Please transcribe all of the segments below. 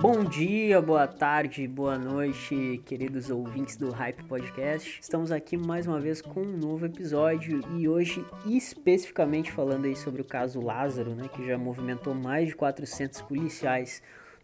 Bom dia, boa tarde, boa noite, queridos ouvintes do Hype Podcast. Estamos aqui mais uma vez com um novo episódio e hoje especificamente falando aí sobre o caso Lázaro, né, que já movimentou mais de 400 policiais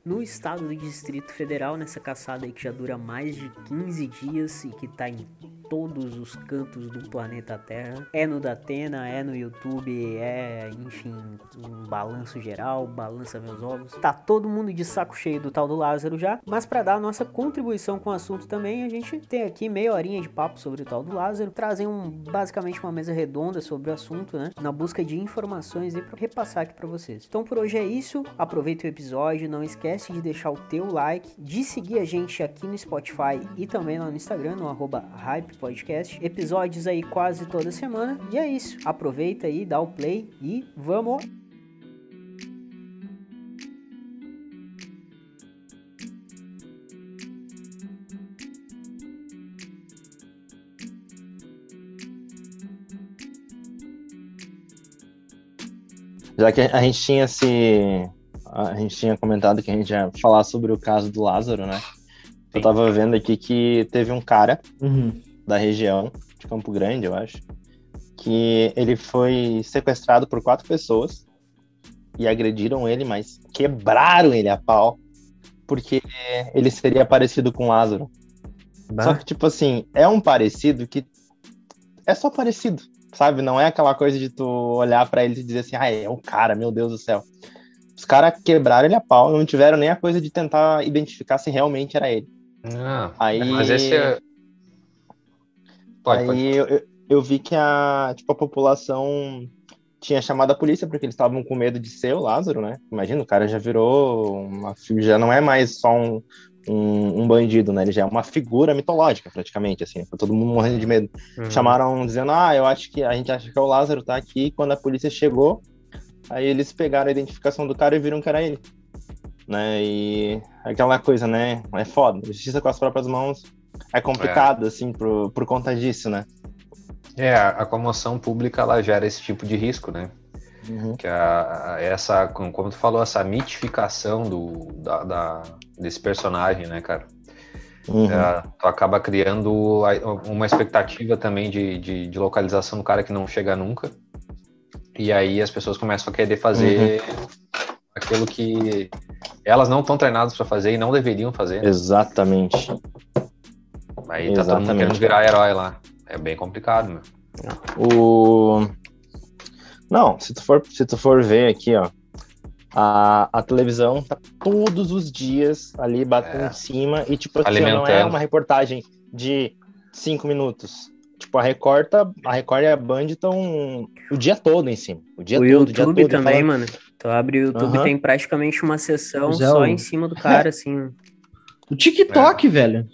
no estado do Distrito Federal, nessa caçada que já dura mais de 15 dias e que está em todos os cantos do planeta Terra. É no Datena, é no YouTube, é, enfim, um balanço geral, balança meus ovos. Tá todo mundo de saco cheio do tal do Lázaro já, mas para dar a nossa contribuição com o assunto também, a gente tem aqui meia horinha de papo sobre o tal do Lázaro, trazem um, basicamente uma mesa redonda sobre o assunto, né, na busca de informações e para repassar aqui para vocês. Então por hoje é isso, aproveita o episódio, não esquece de deixar o teu like, de seguir a gente aqui no Spotify e também lá no Instagram, no arroba hype Podcast. Episódios aí quase toda semana. E é isso. Aproveita aí, dá o play e vamos! Já que a gente tinha se. A gente tinha comentado que a gente ia falar sobre o caso do Lázaro, né? Eu tava vendo aqui que teve um cara Uhum. Da região de Campo Grande, eu acho, que ele foi sequestrado por quatro pessoas e agrediram ele, mas quebraram ele a pau porque ele seria parecido com Lázaro. Só que, tipo assim, é um parecido que é só parecido, sabe? Não é aquela coisa de tu olhar pra ele e dizer assim, ah, é um cara, meu Deus do céu. Os caras quebraram ele a pau, não tiveram nem a coisa de tentar identificar se realmente era ele. Ah, Aí- mas esse é. Pode, Aí pode. Eu, eu, vi que a, tipo, a população tinha chamado a polícia porque eles estavam com medo de ser o Lázaro, né? Imagina, o cara já virou uma. Já não é mais só um, um, um bandido, né? Ele já é uma figura mitológica, praticamente, assim. Tá todo mundo morrendo de medo. Uhum. Chamaram dizendo, ah, eu acho que a gente acha que é o Lázaro, tá aqui. Quando a polícia chegou, aí eles pegaram a identificação do cara e viram que era ele. Né? E aquela coisa, né? É foda. Justiça com as próprias mãos é complicado, assim, por, por conta disso, né? É, a comoção pública ela gera esse tipo de risco, né? Uhum. Que a, a- essa, como tu falou, essa mitificação do, da, da- desse personagem, né, cara? Uhum. É, tu acaba criando uma expectativa também de, de, de localização do cara que não chega nunca. E aí as pessoas começam a querer fazer aquilo que elas não estão treinadas para fazer e não deveriam fazer. Exatamente. Aí tá todo mundo Exatamente, querendo virar herói lá. É bem complicado, meu. O... Não, se tu for, se tu for ver aqui, ó, a, a televisão tá todos os dias ali batendo É. em cima e, tipo assim, não é uma reportagem de cinco minutos. Tipo, a Record, tá, a Record e a Band estão o dia todo em cima. O dia O todo, o dia YouTube todo. também, falando- mano. Tu abre o YouTube Aham. tem praticamente uma sessão é, só em cima do cara, assim. O TikTok, É. velho.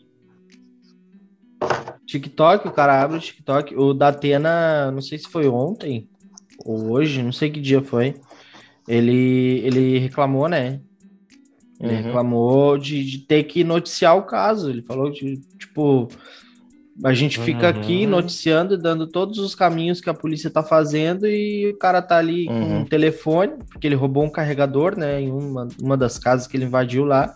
TikTok, o cara abre o TikTok. O da Atena, não sei se foi ontem ou hoje, não sei que dia foi. Ele, ele reclamou, né? Ele Uhum. reclamou de, de ter que noticiar o caso. Ele falou que, tipo, a gente fica aqui Uhum. noticiando, dando todos os caminhos que a polícia tá fazendo e o cara tá ali com Uhum. um telefone, porque ele roubou um carregador, né, em uma, uma das casas que ele invadiu lá,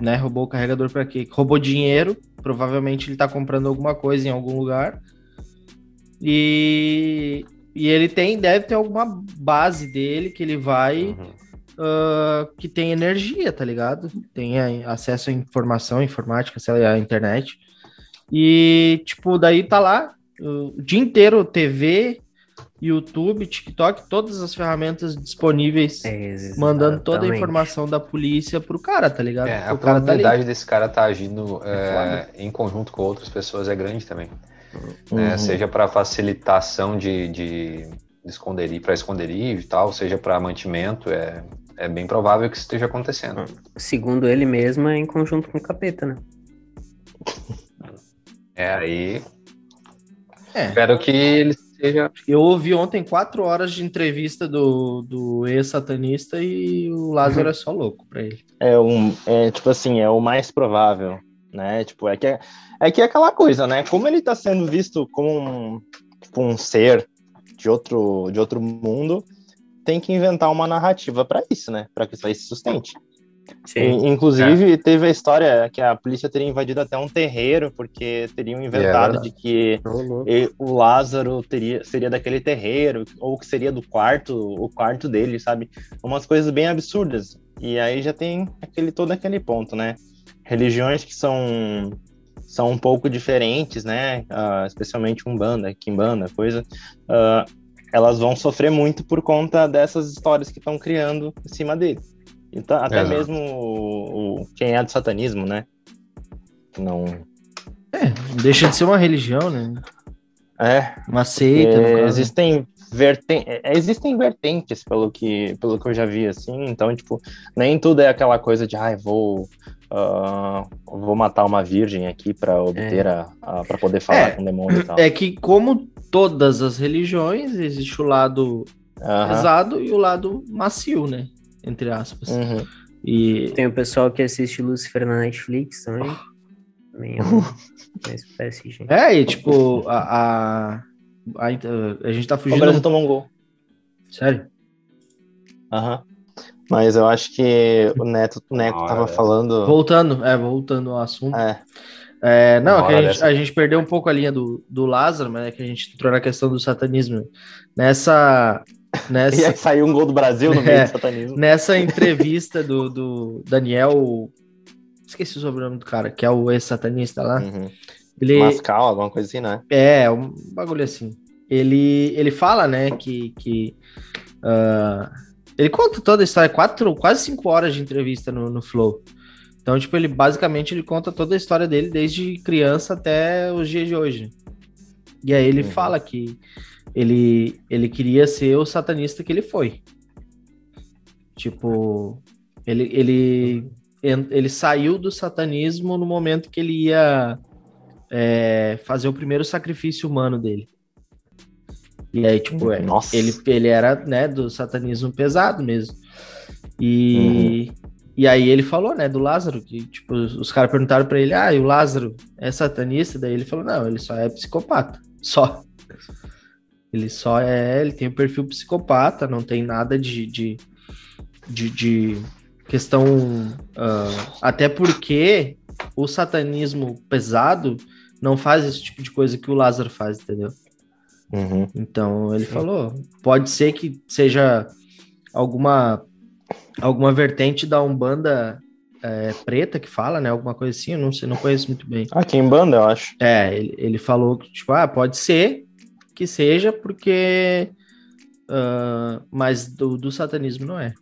né, roubou o carregador para quê? Roubou dinheiro, provavelmente ele tá comprando alguma coisa em algum lugar. E, e ele tem, deve ter alguma base dele que ele vai Uhum. ah, que tem energia, tá ligado? Tem acesso à informação, informática, sei lá, à internet. E, tipo, daí tá lá o dia inteiro TV, YouTube, TikTok, todas as ferramentas disponíveis, mandando toda a Exatamente. informação da polícia pro cara, tá ligado? É, a tá probabilidade desse cara estar agindo É é, em conjunto com outras pessoas é grande também. Uhum. né? Seja para facilitação de, de, de esconderi, para esconderijo e tal, seja para mantimento, é, é bem provável que isso esteja acontecendo. Segundo ele mesmo, é em conjunto com o capeta, né? É aí. É. Espero que ele seja. Eu ouvi ontem quatro horas de entrevista do, do ex-satanista e o Lázaro é só louco pra ele. É um, é tipo assim, é o mais provável, né? Tipo, é que é, é que é aquela coisa, né? Como ele tá sendo visto como um, tipo, um ser de outro, de outro mundo, tem que inventar uma narrativa para isso, né? Para que isso aí se sustente. E, inclusive, teve a história que a polícia teria invadido até um terreiro, porque teriam inventado de que o Lázaro teria, seria daquele terreiro, ou que seria do quarto, o quarto dele, sabe? Umas coisas bem absurdas. E aí já tem aquele todo aquele ponto, né? Religiões que são são um pouco diferentes, né? Ah, especialmente Umbanda, Kimbanda, coisa. ah, elas vão sofrer muito por conta dessas histórias que estão criando em cima dele. Então, até Exato. mesmo o, o- quem é do satanismo, né? Não. É, deixa de ser uma religião, né? É, Uma seita, no é, existem, verten é, existem vertentes, pelo que, pelo que eu já vi, assim. Então, tipo, nem tudo é aquela coisa de, ai, vou. ah, vou matar uma virgem aqui para obter a, a para poder falar É. com o demônio e tal. É que, como todas as religiões, existe o lado Aham. pesado e o lado macio, né? Entre aspas. Uhum. E Tem o pessoal que assiste Lucifer na Netflix também. Também é uma uma espécie, gente. é, e tipo, a, a, a, a gente tá O fugindo. Brasil tomou um gol. Sério? Aham. Mas eu acho que o Neto, o Neco Uma tava hora falando. Voltando, é, voltando ao assunto. É, É, não, é que a gente, a gente perdeu um pouco a linha do, do Lázaro, mas é que a gente entrou na questão do satanismo. Nessa, e nessa, aí saiu um gol do Brasil no meio É. do satanismo. nessa entrevista do, do Daniel. Esqueci o sobrenome do cara, que é o ex-satanista lá. Uhum. Ele, Mascal, alguma coisa assim, né? É, um bagulho assim. Ele, ele fala, né, que. que ah, ele conta toda a história, quatro, quase cinco horas de entrevista no, no Flow. Então, tipo, ele basicamente ele conta toda a história dele desde criança até os dias de hoje. E aí ele Uhum. fala que ele, ele queria ser o satanista que ele foi. Tipo, ele, ele, ele saiu do satanismo no momento que ele ia é, fazer o primeiro sacrifício humano dele. E aí, tipo, é, ele, ele era, né, do satanismo pesado mesmo. E, e aí ele falou, né, do Lázaro, que, tipo, os caras perguntaram pra ele, ah, e o Lázaro é satanista? Daí ele falou, não, ele só é psicopata, só. Ele só é, ele tem o perfil psicopata, não tem nada de, de, de, de questão, ah, até porque o satanismo pesado não faz esse tipo de coisa que o Lázaro faz, entendeu? Uhum. Então ele falou, pode ser que seja alguma alguma vertente da Umbanda é, preta que fala, né? Alguma coisa assim, eu não sei, não conheço muito bem. Aqui em banda, eu acho. É, ele, ele falou que, tipo, ah, pode ser que seja porque. ah, mas do, do satanismo não é.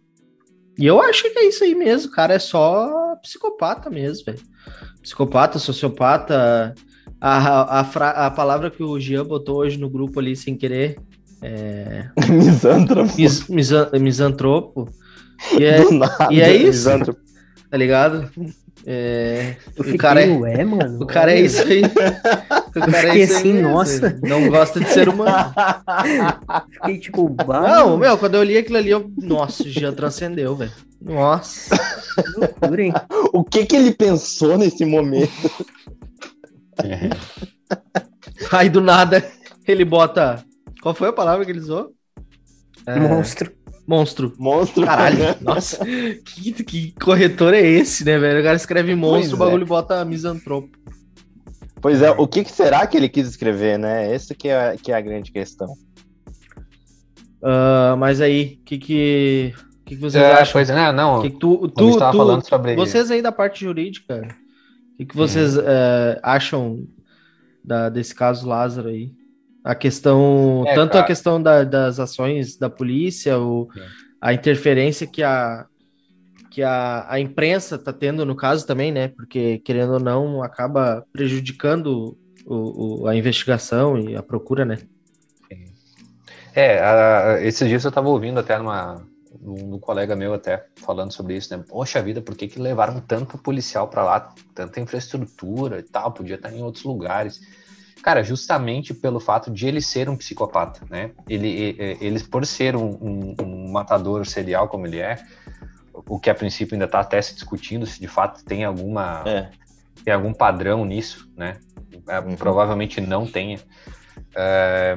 E eu acho que é isso aí mesmo, o cara é só psicopata mesmo, velho. Psicopata, sociopata. A, a, fra- a palavra que o Jean botou hoje no grupo ali sem querer. É. Misântropo. Mis, misan- misantropo. E é, Do nada, e é isso? misântropo. tá ligado? É, o cara é, ué, mano. o cara é isso aí. O cara é fiquei assim, mesmo, nossa. Não gosta de ser humano. Fiquei tipo, bah, Não, meu, quando eu li aquilo ali, eu. Nossa, o Jean transcendeu, velho. Nossa. que loucura, hein? o que que ele pensou nesse momento? Aí do nada ele bota. Qual foi a palavra que ele usou? É, Monstro. Monstro. Monstro. Caralho, nossa. Que, que corretor é esse, né, velho? O cara escreve monstro, o Pois é. bagulho bota misantropo. Pois é, o que, que será que ele quis escrever, né? Essa que é, que é a grande questão. Ah, mas aí, o que que, que que vocês É, acham? pois é, né, não. Que tu, a gente tu, tava tu- falando sobre. Vocês aí da parte jurídica, o que, que vocês eh, acham da- desse caso Lázaro aí? A questão, É, tanto a cara. questão da- das ações da polícia, o, Sim. a interferência que a que a, a imprensa tá tendo no caso também, né? Porque querendo ou não acaba prejudicando o, o- a investigação e a procura, né? É, a- esses dias eu tava ouvindo até numa, um, um colega meu até falando sobre isso, né? Poxa vida, por que, que levaram tanto policial pra lá, tanta infraestrutura e tal, podia estar em outros lugares. Cara, justamente pelo fato de ele ser um psicopata, né? Ele, ele por ser um, um, um matador serial como ele é, o que a princípio ainda está até se discutindo se de fato tem alguma é. tem algum padrão nisso, né? É, uhum. Provavelmente não tenha. É,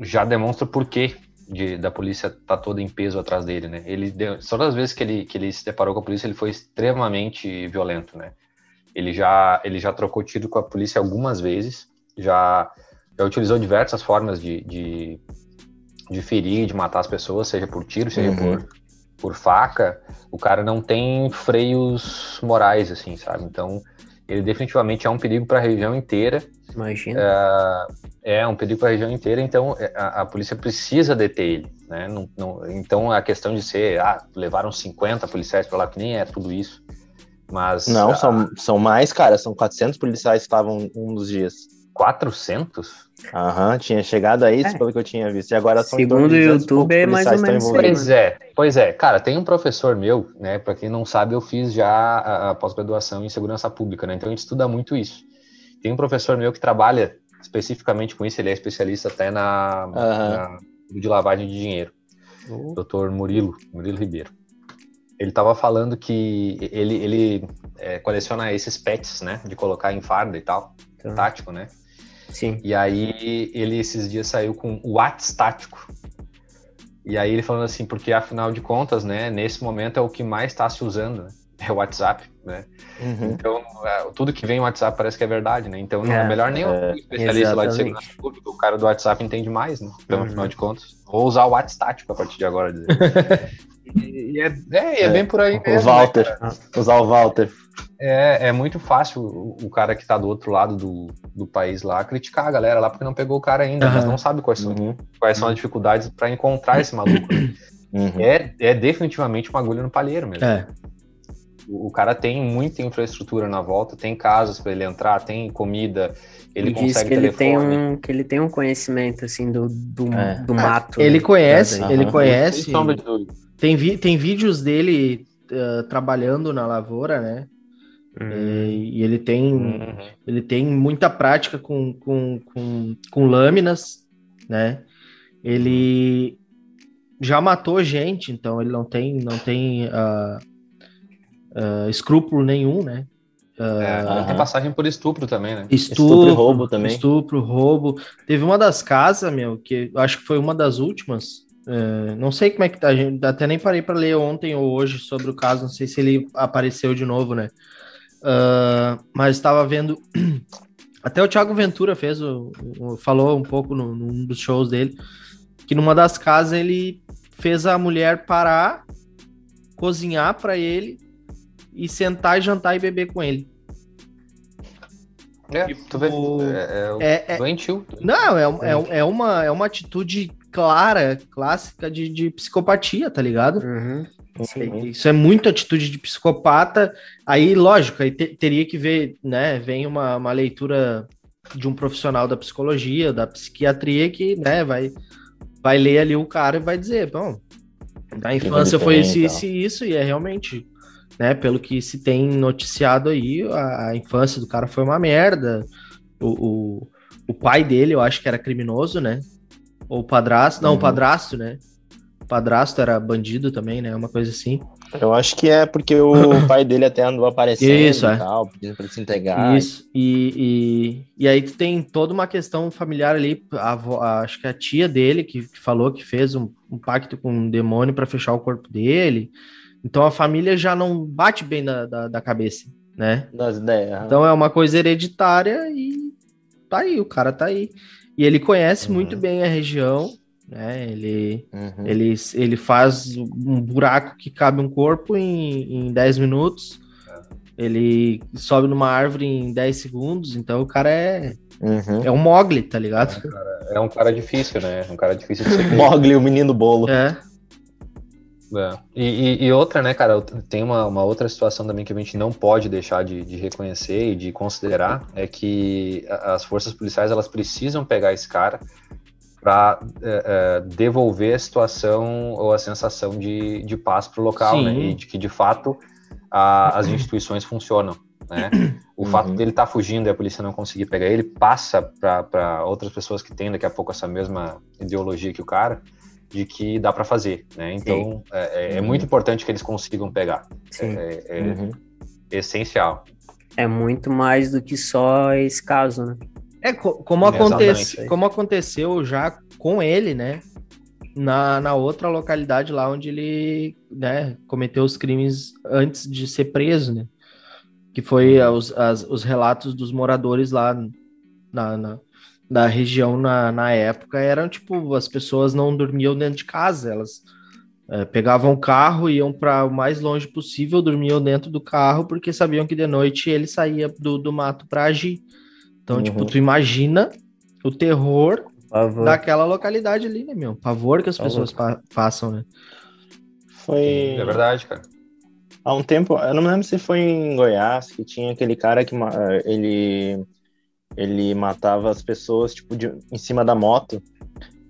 já demonstra por que de, da polícia tá toda em peso atrás dele, né? Ele deu, todas as vezes que ele, que ele se deparou com a polícia, ele foi extremamente violento, né? Ele já, ele já trocou tiro com a polícia algumas vezes, já, já utilizou diversas formas de, de, de ferir, de matar as pessoas, seja por tiro, seja uhum. por, por faca. O cara não tem freios morais, assim, sabe? Então, ele definitivamente é um perigo para a região inteira. Imagina. É, é um perigo para a região inteira, então é, a, a, polícia precisa deter ele. Né? Não, não, então a questão de ser, ah, levaram 50 policiais para lá, que nem é tudo isso. Mas. Não, a... são, são mais, cara, são 400 policiais que estavam um dos dias. 400? Aham, tinha chegado a isso é. pelo que eu tinha visto. E agora são Segundo o YouTube é mais ou menos Pois é, pois é. Cara, tem um professor meu, né? Para quem não sabe, eu fiz já a, a pós-graduação em segurança pública, né? Então a gente estuda muito isso. Tem um professor meu que trabalha especificamente com isso, ele é especialista até na, uhum. na de lavagem de dinheiro. Uhum. Doutor Murilo, Murilo Ribeiro. Ele estava falando que ele, ele é, coleciona esses pets, né? De colocar em farda e tal, então. tático, né? Sim. E aí ele esses dias saiu com o WhatsApp tático. E aí ele falando assim, porque afinal de contas, né, nesse momento é o que mais está se usando, né? é o WhatsApp, né? Uhum. Então, é, tudo que vem no WhatsApp parece que é verdade, né? Então, não é, é melhor nem o é, especialista lá de segurança pública, o cara do WhatsApp entende mais, né? Então, uhum. afinal de contas, vou usar o WhatsApp a partir de agora. e, e é, é, é, bem por aí mesmo. O Walter, né, usar o Walter. É, é muito fácil o, o cara que tá do outro lado do, do país lá criticar a galera lá porque não pegou o cara ainda, uhum. mas não sabe quais são, uhum. quais são as dificuldades para encontrar esse maluco. Uhum. É, é definitivamente uma agulha no palheiro mesmo. É. O, o cara tem muita infraestrutura na volta, tem casas para ele entrar, tem comida, ele consegue que ele tem um que ele tem um conhecimento assim do, do, é. do mato. Ele né? conhece, ele conhece. Tem, vi, tem vídeos dele uh, trabalhando na lavoura, né? Uhum. E, e, ele tem uhum. ele tem muita prática com, com, com, com lâminas, né? Ele já matou gente, então ele não tem não tem uh, uh, escrúpulo nenhum, né? Uh, é, tem passagem por estupro também, né? Estupro, estupro, e roubo também. Estupro, roubo. Teve uma das casas, meu, que acho que foi uma das últimas. Uh, não sei como é que tá, gente, até nem parei para ler ontem ou hoje sobre o caso, não sei se ele apareceu de novo, né? Uh, mas estava vendo. Até o Thiago Ventura fez o, o falou um pouco no, num dos shows dele que numa das casas ele fez a mulher parar, cozinhar para ele e sentar e jantar e beber com ele. É, tipo, tu vê, é, é, é, é doentio. Não, é, é, é, uma, é uma atitude clara, clássica de, de psicopatia, tá ligado? Uhum. Isso é muito atitude de psicopata. Aí, lógico, aí te, teria que ver, né? Vem uma, uma leitura de um profissional da psicologia, da psiquiatria, que né, vai, vai ler ali o cara e vai dizer, bom, na infância foi isso, isso e isso, e é realmente né? Pelo que se tem noticiado aí, a, a infância do cara foi uma merda. O, o, o, pai dele, eu acho que era criminoso, né? Ou o padrasto, não, uhum. o padrasto, né? O padrasto era bandido também, né? Uma coisa assim. Eu acho que é porque o pai dele até andou aparecendo Isso, e é. tal, pedindo pra ele se entregar. Isso, e, e, e aí tu tem toda uma questão familiar ali, a, a, acho que a tia dele que, que falou que fez um, um pacto com um demônio para fechar o corpo dele. Então a família já não bate bem da, da, da cabeça, né? Das ideias. Então é uma coisa hereditária e tá aí, o cara tá aí. E ele conhece uhum. muito bem a região, né? Ele, uhum. ele, ele faz um buraco que cabe um corpo em, em 10 minutos. Ele sobe numa árvore em 10 segundos, então o cara é. Uhum. É um Mogli, tá ligado? É um, cara, é um cara difícil, né? Um cara difícil de ser. Mogli, o menino bolo. É. É. E, e, e, outra, né, cara, tem uma, uma, outra situação também que a gente não pode deixar de, de, reconhecer e de considerar, é que as forças policiais, elas precisam pegar esse cara para é, é, devolver a situação ou a sensação de, de paz para o local, Sim. né, e de que, de fato, a, as instituições funcionam. né? O uhum. fato dele estar tá fugindo e a polícia não conseguir pegar ele passa para outras pessoas que têm daqui a pouco essa mesma ideologia que o cara, de que dá para fazer, né? Então é, é, é, muito importante que eles consigam pegar. Sim. É, é uhum. essencial. É muito mais do que só esse caso, né? É como, acontece, como aconteceu já com ele, né? Na, na outra localidade lá onde ele né, cometeu os crimes antes de ser preso, né? Que foi uhum. os, as, os relatos dos moradores lá na, na, da região na, na época eram tipo, as pessoas não dormiam dentro de casa, elas é, pegavam o carro, iam para o mais longe possível, dormiam dentro do carro, porque sabiam que de noite ele saía do, do mato para agir. Então, tipo, uhum. tipo, tu imagina o terror Pavor. daquela localidade ali, né, meu? Pavor que as Pavor. pessoas pa passam, né? Foi. É verdade, cara. Há um tempo, eu não me lembro se foi em Goiás, que tinha aquele cara que ele ele matava as pessoas, tipo, de, em cima da moto.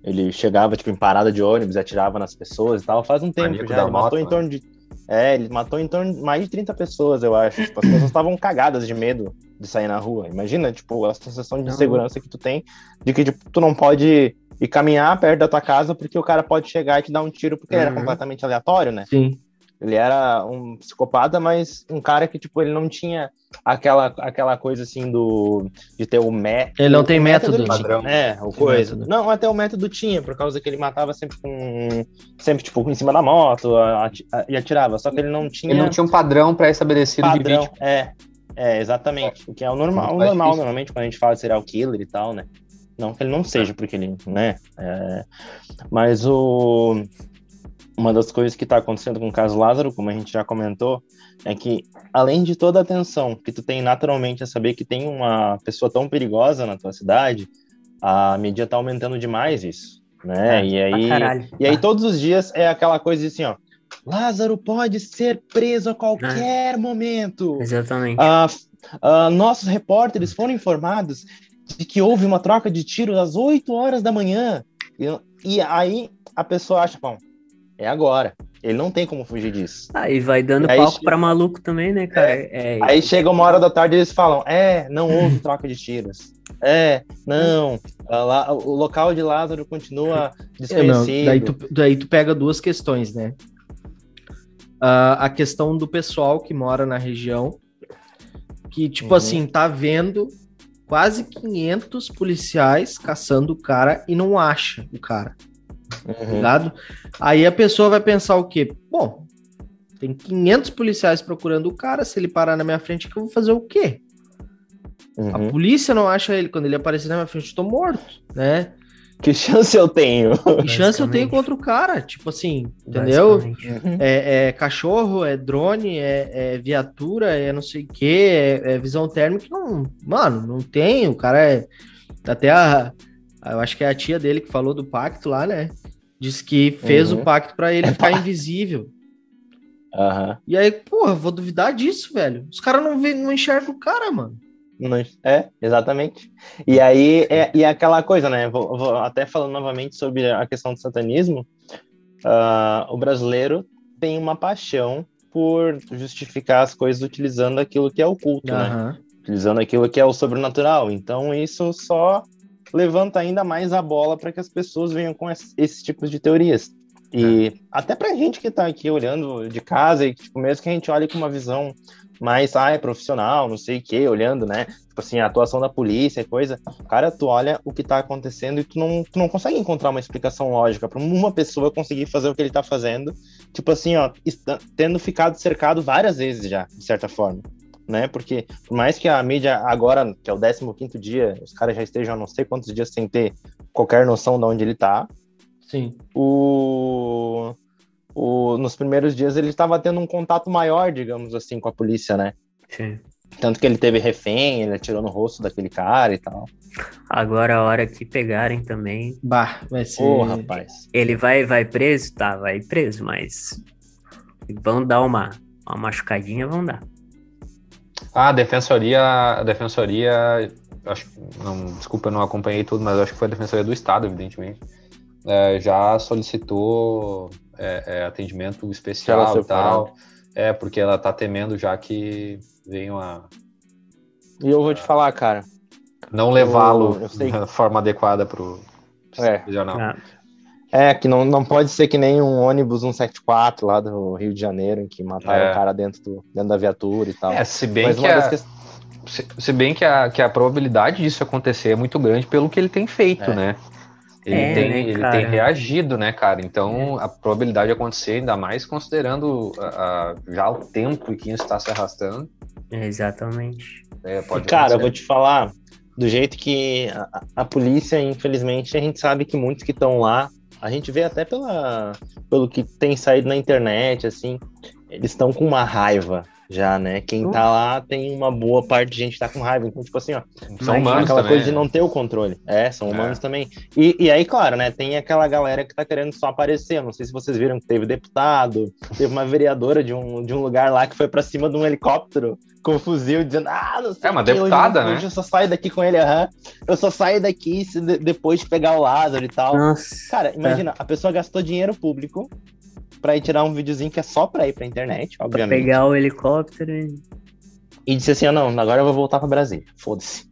Ele chegava, tipo, em parada de ônibus, atirava nas pessoas e tal. Faz um tempo já. Ele moto, matou em torno de. É, ele matou em torno de mais de 30 pessoas, eu acho. Tipo, as pessoas estavam cagadas de medo de sair na rua. Imagina, tipo, a sensação de insegurança que tu tem de que, tipo, tu não pode ir caminhar perto da tua casa porque o cara pode chegar e te dar um tiro porque uhum. era completamente aleatório, né? Sim. Ele era um psicopata, mas um cara que, tipo, ele não tinha aquela, aquela coisa assim do de ter o método. Ele não tem método. método padrão. É, o coisa. Método. Não, até o método tinha, por causa que ele matava sempre com. Sempre, tipo, em cima da moto e atirava. Só que ele não tinha. Ele não tinha um padrão pré-estabelecido de vítima. É, é, exatamente. O que é o normal, o normal, normalmente, quando a gente fala de serial killer e tal, né? Não que ele não seja, porque ele, né? É... Mas o uma das coisas que está acontecendo com o caso Lázaro, como a gente já comentou, é que além de toda a atenção que tu tem naturalmente a saber que tem uma pessoa tão perigosa na tua cidade, a mídia está aumentando demais isso, né? É, e aí, caralho, e aí todos os dias é aquela coisa assim, ó, Lázaro pode ser preso a qualquer é. momento. Exatamente. Ah, ah, nossos repórteres foram informados de que houve uma troca de tiros às 8 horas da manhã. E, e aí a pessoa acha, bom, é agora. Ele não tem como fugir disso. Aí vai dando aí palco chega... para maluco também, né, cara? É, é... Aí chega uma hora da tarde e eles falam: é, não houve troca de tiros. É, não. o local de Lázaro continua desconhecido. É, daí, tu, daí tu pega duas questões, né? Uh, a questão do pessoal que mora na região, que, tipo uhum. assim, tá vendo quase 500 policiais caçando o cara e não acha o cara. Uhum. Ligado? Aí a pessoa vai pensar o quê? Bom, tem 500 policiais procurando o cara, se ele parar na minha frente, que eu vou fazer o quê? Uhum. A polícia não acha ele, quando ele aparecer na minha frente, eu tô morto, né? Que chance eu tenho? Que chance eu tenho contra o cara? Tipo assim, entendeu? Uhum. É, é, cachorro, é drone, é, é, viatura, é não sei o que, é, é, visão térmica. Não, mano, não tem. O cara é. Até a, eu acho que é a tia dele que falou do pacto lá, né? Diz que fez uhum. o pacto para ele ficar invisível. Uhum. E aí, porra, vou duvidar disso, velho. Os caras não, não enxergam o cara, mano. É, exatamente. E aí, é, e é aquela coisa, né? Vou, vou, até falando novamente sobre a questão do satanismo, uh, o brasileiro tem uma paixão por justificar as coisas utilizando aquilo que é oculto, uhum. né? Utilizando aquilo que é o sobrenatural. Então, isso só levanta ainda mais a bola para que as pessoas venham com esses tipos de teorias. E é. até pra gente que tá aqui olhando de casa, e tipo, mesmo que a gente olhe com uma visão mais, ah, é profissional, não sei o que, olhando, né? Tipo assim, a atuação da polícia e coisa. Cara, tu olha o que tá acontecendo e tu não, tu não consegue encontrar uma explicação lógica para uma pessoa conseguir fazer o que ele tá fazendo. Tipo assim, ó, tendo ficado cercado várias vezes já, de certa forma né? Porque por mais que a mídia agora, que é o 15 dia, os caras já estejam não sei quantos dias sem ter qualquer noção de onde ele tá. Sim. O, o nos primeiros dias ele estava tendo um contato maior, digamos assim, com a polícia, né? Sim. Tanto que ele teve refém, ele atirou no rosto daquele cara e tal. Agora a hora que pegarem também. Bah, vai ser. Ô, oh, rapaz. Ele vai, vai preso? Tá, vai preso, mas. Vão dar uma, uma machucadinha, vão dar. Ah, a defensoria, a defensoria, acho, não, desculpa, eu não acompanhei tudo, mas acho que foi a defensoria do estado, evidentemente, é, já solicitou é, é, atendimento especial e tal, é porque ela está temendo já que venham a, E eu vou te falar, cara. Não levá-lo da forma adequada pro É. prisional. Ah, É, que não, não pode ser que nem um ônibus 174 lá do Rio de Janeiro, em que mataram É. o cara dentro, do, dentro da viatura e tal. É, se bem Mas que uma das a, se, se bem que a, que a probabilidade disso acontecer é muito grande pelo que ele tem feito, É. né? Ele, É, tem, né, ele tem reagido, né, cara? Então a probabilidade de acontecer, ainda mais considerando a- a- já o tempo que isso está se arrastando, exatamente. é, pode Cara, eu vou te falar, do jeito que a, a polícia, infelizmente, a gente sabe que muitos que estão lá, a gente vê até pela, pelo que tem saído na internet, assim, eles estão com uma raiva já, né? Quem tá lá tem uma boa parte de gente que tá com raiva. Então, tipo assim, ó, São Imagina humanos aquela também. coisa de não ter o controle. É, são É. humanos também. E, e aí, claro, né? Tem aquela galera que tá querendo só aparecer. Eu Não sei se vocês viram que teve deputado, teve uma vereadora de um, de um lugar lá que foi pra cima de um helicóptero com um fuzil, dizendo, ah, não sei É uma o quê, deputada, hoje, né? Hoje eu só saio daqui com ele, aham. Eu só saio daqui se de- depois de pegar o Lázaro e tal. Nossa. Cara, imagina, a pessoa gastou dinheiro público pra ir tirar um videozinho que é só pra ir pra internet, pra obviamente. pegar o helicóptero e... E disse assim, ah, não, agora eu vou voltar pra Brasília. Foda-se.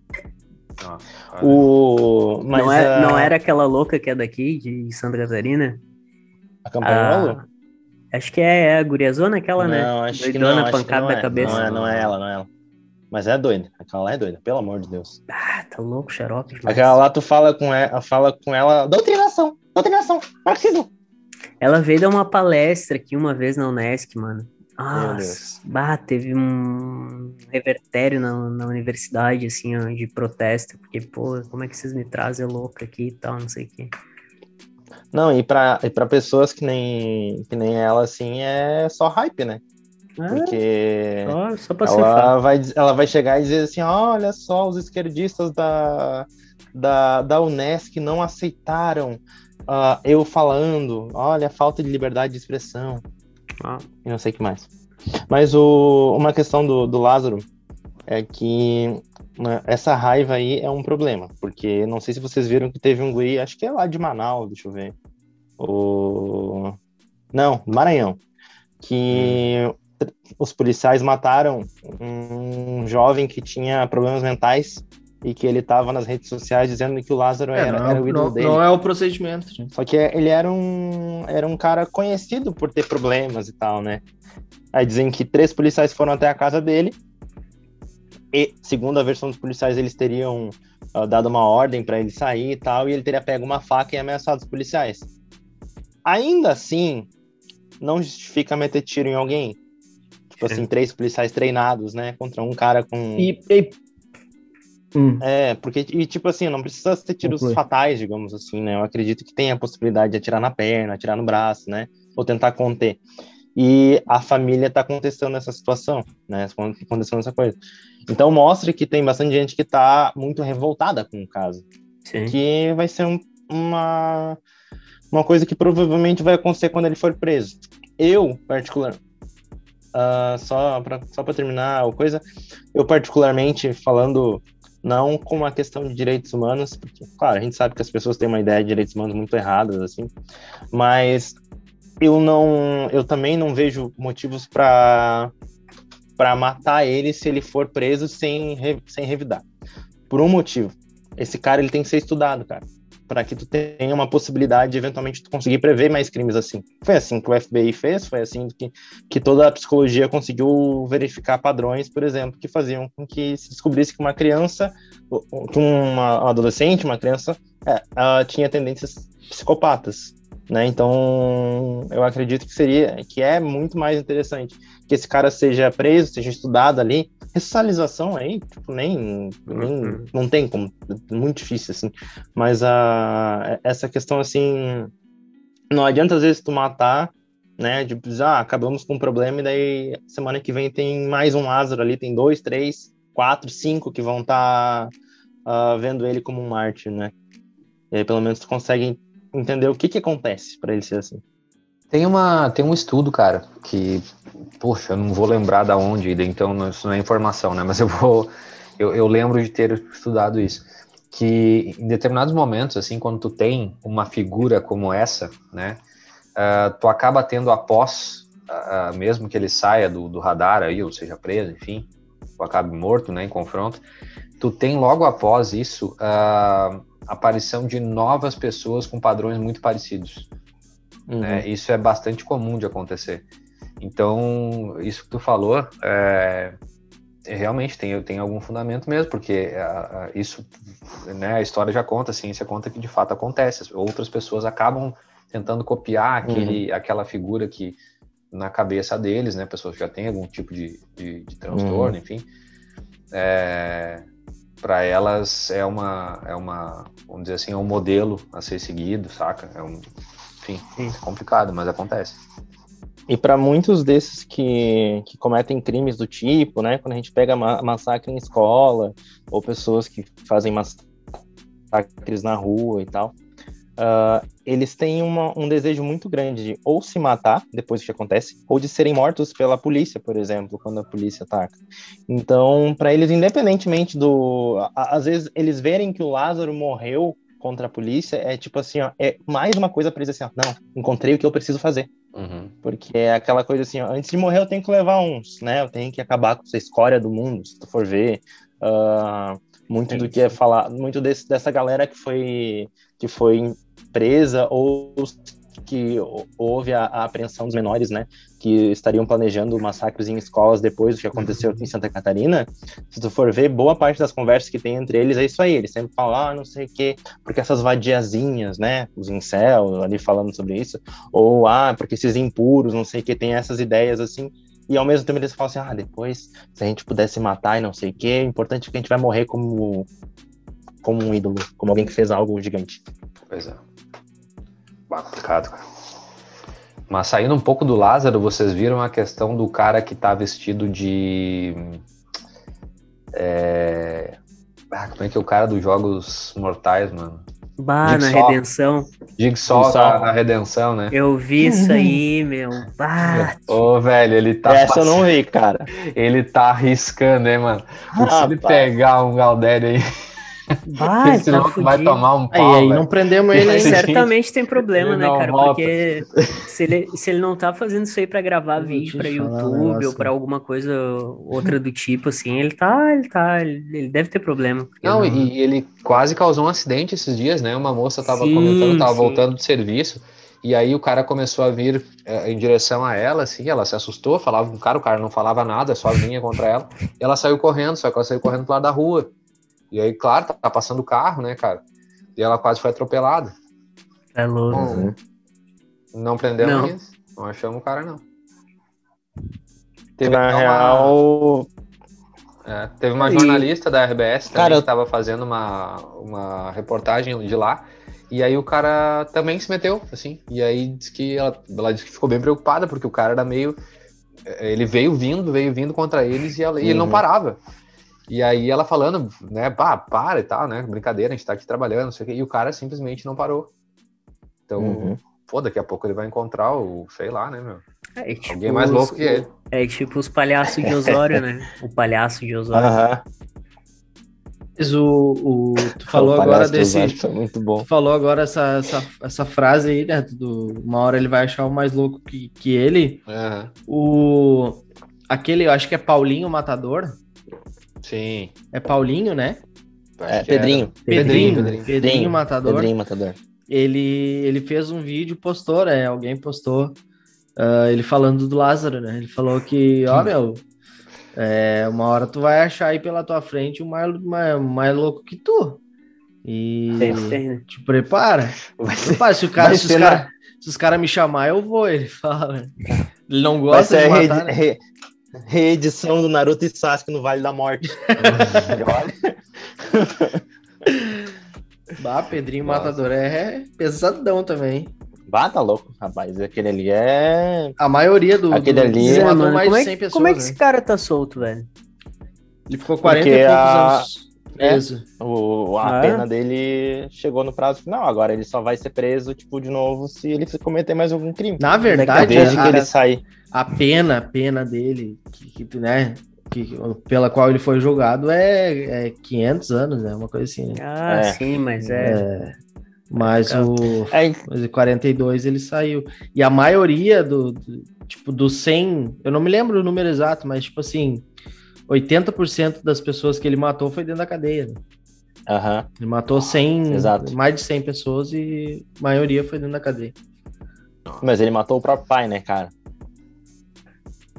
O... Mas, não, é, ah, não era aquela louca que é daqui, de Santa Catarina? A campanhola? Ah, acho que é, é a guriazona aquela, né? Não, acho que Doidona, não. Acho que pancada não na é. cabeça. Não é, não é ela, não é ela. Mas é doida. Aquela lá é doida, pelo amor de Deus. Ah, tá louco, xarope. Aquela lá tu fala com ela, fala com ela, doutrinação, doutrinação, marxismo. Ela veio dar uma palestra aqui uma vez na Unesc, mano. Nossa, bah, teve um revertério na, na universidade, assim, ó, de protesto, porque, pô, como é que vocês me trazem louca aqui e tal, não sei o quê. Não, e pra, e pra pessoas que nem, que nem ela, assim, é só hype, né? Ah, Porque só, só pra ela vai, ela vai chegar e dizer assim, olha só, os esquerdistas da, da, da Unesc não aceitaram ah, eu falando, olha a falta de liberdade de expressão. Ah. E não sei o que mais. Mas o, uma questão do, do Lázaro é que né, essa raiva aí é um problema, porque não sei se vocês viram que teve um guri, acho que é lá de Manaus, deixa eu ver. O... Não, Maranhão. Que os policiais mataram um jovem que tinha problemas mentais e que ele tava nas redes sociais dizendo que o Lázaro É, era, não, era o ídolo não- dele. não é o procedimento, gente. Só que ele era um, era um cara conhecido por ter problemas e tal, né? Aí dizem que três policiais foram até a casa dele e, segundo a versão dos policiais, eles teriam ah, dado uma ordem para ele sair e tal, e ele teria pego uma faca e ameaçado os policiais. Ainda assim, não justifica meter tiro em alguém. Tipo assim, três policiais treinados, né? Contra um cara com. E, e- Hum, É, porque, e tipo assim, não precisa ter tiros Conclui. fatais, digamos assim, né? Eu acredito que tem a possibilidade de atirar na perna, atirar no braço, né? Ou tentar conter. E a família tá contestando essa situação, né? Contestando essa coisa. Então mostra que tem bastante gente que tá muito revoltada com o caso. Sim. Que vai ser um- uma, uma coisa que provavelmente vai acontecer quando ele for preso. Eu, particular, ah, só para só pra terminar a coisa, eu particularmente falando não com uma questão de direitos humanos, porque, claro, a gente sabe que as pessoas têm uma ideia de direitos humanos muito erradas, assim, mas eu não, eu também não vejo motivos para para matar ele se ele for preso sem, sem revidar. Por um motivo. Esse cara ele tem que ser estudado, cara, para que tu tenha uma possibilidade de eventualmente tu conseguir prever mais crimes assim. Foi assim que o FBI fez, foi assim que, que toda a psicologia conseguiu verificar padrões, por exemplo, que faziam com que se descobrisse que uma criança, que uma adolescente, uma criança, é, tinha tendências psicopatas, né? Então, eu acredito que seria, que é muito mais interessante que esse cara seja preso, seja estudado ali. Ressocialização aí, tipo, nem, nem Uhum. não tem como, é muito difícil assim. Mas a essa questão assim, não adianta às vezes tu matar, né? Tipo, ah, acabamos com um problema e daí semana que vem tem mais um Lázaro ali, tem dois, três, quatro, cinco que vão estar vendo ele como um mártir, né? E aí pelo menos tu consegue entender o que que acontece para ele ser assim. Tem, uma, tem um estudo, cara, que, poxa, eu não vou lembrar da onde, então isso não é informação, né? Mas eu vou, eu, eu lembro de ter estudado isso, que em determinados momentos, assim, quando tu tem uma figura como essa, né, ah, tu acaba tendo após, ah, mesmo que ele saia do, do radar aí, ou seja preso, enfim, acabe morto, né, em confronto, tu tem logo após isso a aparição de novas pessoas com padrões muito parecidos. Uhum. Né? Isso é bastante comum de acontecer. Então, isso que tu falou, é, realmente tem, tem algum fundamento mesmo, porque a, a, isso, né, a história já conta, a ciência conta que de fato acontece. Outras pessoas acabam tentando copiar aquele, uhum. aquela figura que na cabeça deles, né, pessoas que já têm algum tipo de, de, de transtorno, uhum. enfim, é, para elas é uma, é uma, vamos dizer assim, é um modelo a ser seguido, saca? É um, enfim, é complicado, mas acontece. E para muitos desses que, que cometem crimes do tipo, né, quando a gente pega ma massacre em escola, ou pessoas que fazem massacres na rua e tal, uh, eles têm uma, um desejo muito grande de ou se matar depois que acontece, ou de serem mortos pela polícia, por exemplo, quando a polícia ataca. Então, para eles, independentemente do. Às vezes, eles verem que o Lázaro morreu contra a polícia, é tipo assim, ó, é mais uma coisa eles assim, ó, não, encontrei o que eu preciso fazer. Uhum. Porque é aquela coisa assim, ó, antes de morrer eu tenho que levar uns, né? Eu tenho que acabar com essa escória do mundo, se tu for ver. Uh, muito do que é falar, muito desse, dessa galera que foi, que foi presa ou que houve a, a, apreensão dos menores, né, que estariam planejando massacres em escolas depois do que aconteceu aqui em Santa Catarina, se tu for ver, boa parte das conversas que tem entre eles é isso aí, eles sempre falam, ah, não sei o quê, porque essas vadiazinhas, né, os incel ali falando sobre isso, ou, ah, porque esses impuros, não sei o que, tem essas ideias assim, e ao mesmo tempo eles falam assim, ah, depois, se a gente pudesse matar e não sei o que, o importante é que a gente vai morrer como, como um ídolo, como alguém que fez algo gigante. Pois é. Complicado, cara. Mas saindo um pouco do Lázaro, vocês viram a questão do cara que tá vestido de. É... Ah, como é que é o cara dos Jogos Mortais, mano? Bah, na Redenção. Jigsaw na, na Redenção, né? Eu vi isso aí, meu. Bah. Ô, velho, ele tá. Essa eu não vi, cara. Ele tá arriscando, hein, mano? Ah, se ele pegar um Galdério aí. Vai, tá vai tomar um pau. Aí, aí não prendemos ele. Mas certamente tem problema, né, cara? Volta. Porque se ele, se ele não tá fazendo isso aí pra gravar vídeo pra YouTube ou pra alguma coisa outra do tipo, assim, ele tá, ele tá, ele deve ter problema. Não, não, e ele quase causou um acidente esses dias, né? Uma moça tava sim, comentando, tava sim. voltando do serviço. E aí o cara começou a vir é, em direção a ela, assim, ela se assustou, falava com o cara, o cara não falava nada, só vinha contra ela. E ela saiu correndo, só que ela saiu correndo pro lado da rua. E aí, claro, tá, tá passando o carro, né, cara? E ela quase foi atropelada. É louco. Não, não prendemos não. isso. Não achamos o cara, não. Teve Na uma... real. É, teve uma jornalista da RBS também cara, que estava fazendo uma, uma reportagem de lá. E aí o cara também se meteu, assim. E aí disse que ela, ela disse que ficou bem preocupada, porque o cara era meio. Ele veio vindo, veio vindo contra eles e, ela, uhum. e ele não uhum. parava. E aí ela falando, né, pá, para e tal, né? Brincadeira, a gente tá aqui trabalhando, não sei o quê. E o cara simplesmente não parou. Então, uhum. pô, daqui a pouco ele vai encontrar o, sei lá, né, meu? É, tipo Alguém mais louco os, que ele. É tipo os palhaços de Osório, né? O palhaço de Osório. Aham. Mas o, o, tu falou o agora desse. Foi muito bom. Tu falou agora essa, essa, essa frase aí, né? Do, uma hora ele vai achar o mais louco que, que ele. Uhum. O, aquele, eu acho que é Paulinho Matador. Sim. É Paulinho, né? É, Pedrinho. Pedrinho. Pedrinho, Matador. Pedrinho Matador. Ele, ele fez um vídeo postou, né? Alguém postou uh, ele falando do Lázaro, né? Ele falou que, ó, meu, é, uma hora tu vai achar aí pela tua frente um mais, mais, mais louco que tu. E tem, te prepara. prepara. Se, o cara, se, os cara, se os caras me chamar, eu vou, ele fala. Ele não gosta de matar, re, né? Reedição do Naruto e Sasuke no Vale da Morte. bah, Pedrinho Nossa. Matador é pesadão também. Bah, tá louco, rapaz. Aquele ali é. A maioria do. Aquele do... ali é. Mano, mais como, é, pessoas, como é que esse né? cara tá solto, velho? Ele ficou 40 Porque e poucos a... anos preso. É, o, a ah, pena dele chegou no prazo final. Agora ele só vai ser preso, tipo, de novo se ele cometer mais algum crime. Na verdade, desde a, que ele sair. A pena, a pena dele, que, que né? Que, pela qual ele foi julgado é, é 500 anos, né? Uma coisa assim. Né? Ah, é. sim, mas é. é mas o é. 42 ele saiu. E a maioria do, do, tipo do 100, eu não me lembro o número exato, mas tipo assim, 80% das pessoas que ele matou foi dentro da cadeia. né? Aham. Ele matou 100, Exato. mais de 100 pessoas e a maioria foi dentro da cadeia. Mas ele matou o próprio pai, né, cara?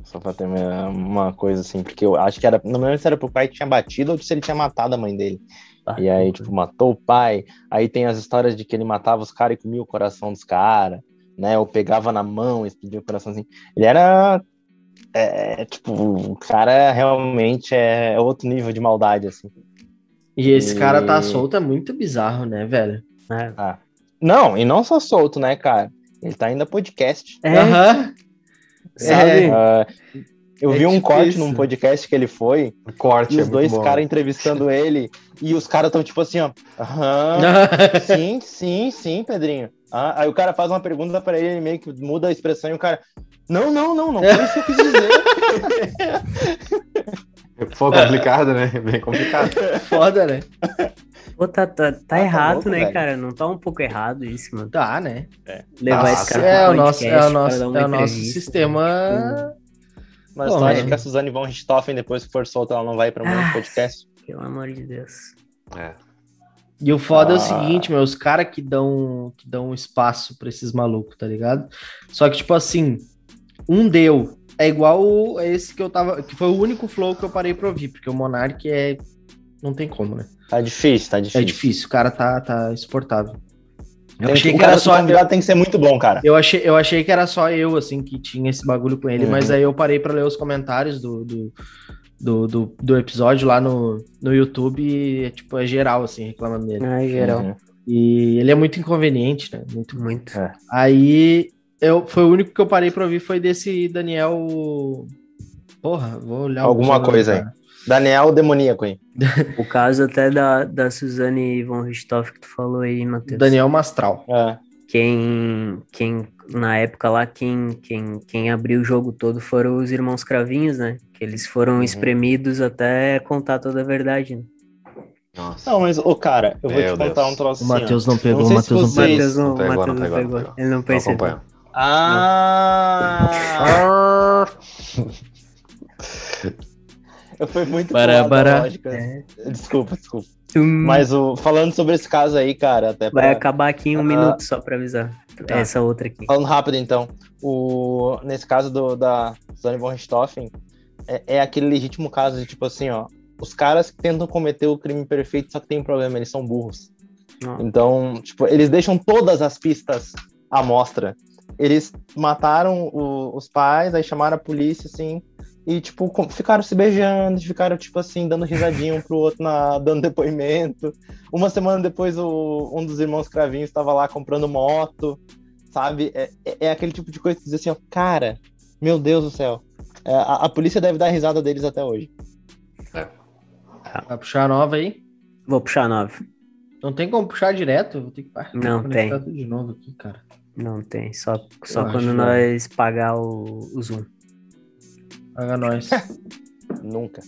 Só pra ter uma, coisa assim, porque eu acho que era. Não me lembro se era pro pai que tinha batido ou se ele tinha matado a mãe dele. Tá. E aí, tipo, matou o pai. Aí tem as histórias de que ele matava os caras e comia o coração dos caras, né? Ou pegava na mão e explodia o coração assim. Ele era. É, tipo, o cara realmente é outro nível de maldade, assim. E esse E- cara tá solto é muito bizarro, né, velho? É. Não, e não só solto, né, cara? Ele tá indo a podcast. É, Aham. sabe? É. Ah, eu É vi um tipo corte num podcast que ele foi, Corte, e é os muito dois caras entrevistando ele, e os caras tão tipo assim, ó. Aham, sim, sim, sim, Pedrinho. Ah, aí o cara faz uma pergunta pra ele, ele meio que muda a expressão e o cara. Não, não, não, não foi isso que eu quis dizer. Foi complicado, né? Bem complicado. Foda, né? Pô, tá, tá, tá tá errado, louco, né, velho. cara? Não tá um pouco errado isso, mano. Tá, né? Levar Nossa, esse cara é, o nosso, é, o nosso, é o nosso sistema. Mas Pô, tu acha que a Suzane von Richthofen, depois que for solta, ela não vai pra muito Ah. podcast? Pelo amor de Deus. É. E o foda é o Ah. seguinte, meu, os caras que dão, que dão espaço pra esses malucos, tá ligado? Só que, tipo assim, um deu. É igual esse que eu tava. Que foi o único flow que eu parei pra ouvir, porque o Monark é. Não tem como, né? Tá difícil, tá difícil. É difícil, o cara tá, tá insuportável. Eu Tem- achei que era só. convidado tem que ser muito bom, cara. Eu achei, eu achei que era só eu, assim, que tinha esse bagulho com ele, Uhum. mas aí eu parei pra ler os comentários do, do, do, do, do episódio lá no, no YouTube e, tipo, é geral, assim, reclamando dele. Ai, geral. Uhum. E ele é muito inconveniente, né? Muito. Muito. É. Aí, eu, foi o único que eu parei pra ouvir, foi desse Daniel... Porra, vou olhar o Alguma coisa aí. Daniel demoníaco, hein? O caso até da, da Suzane von Richthofen que tu falou aí, Matheus. Daniel Mastral. É. Quem, quem, na época lá, quem, quem, quem abriu o jogo todo foram os irmãos Cravinhos, né? Que eles foram Uhum. espremidos até contar toda a verdade. Né? Nossa. Não, mas, ô, cara, eu vou Meu te contar Deus. um troço O assim. Matheus não pegou, o Matheus não vocês- não, não pegou, Matheus não não pegou, não pegou. pegou. Ele não Não percebeu. Ah! Eu fui muito da bará. lógica. É. Desculpa, desculpa. Hum, Mas o, falando sobre esse caso aí, cara, até Vai pra, acabar aqui em um Ah. minuto, só pra avisar. Tá. Essa outra aqui. Falando rápido, então. O, nesse caso do, da Suzane von Richthofen, é, é aquele legítimo caso de, tipo assim, ó. Os caras que tentam cometer o crime perfeito, só que tem um problema, eles são burros. Então, tipo, eles deixam todas as pistas à mostra. Eles mataram o- os pais, aí chamaram a polícia, assim, e, tipo, ficaram se beijando, ficaram, tipo assim, dando risadinha um pro outro, na, dando depoimento. Uma semana depois, o, um dos irmãos cravinhos estava lá comprando moto, sabe? É, é- é aquele tipo de coisa que diz assim, ó, cara, meu Deus do céu. É, a, a polícia deve dar risada deles até hoje. Vai puxar a nova aí? Vou puxar nove. Não tem como puxar direto? Vou ter que Não tem. tudo de novo aqui, cara. Não tem, só, só Eu quando acho, nós pagar o, o Zoom. Paga nós. Nunca.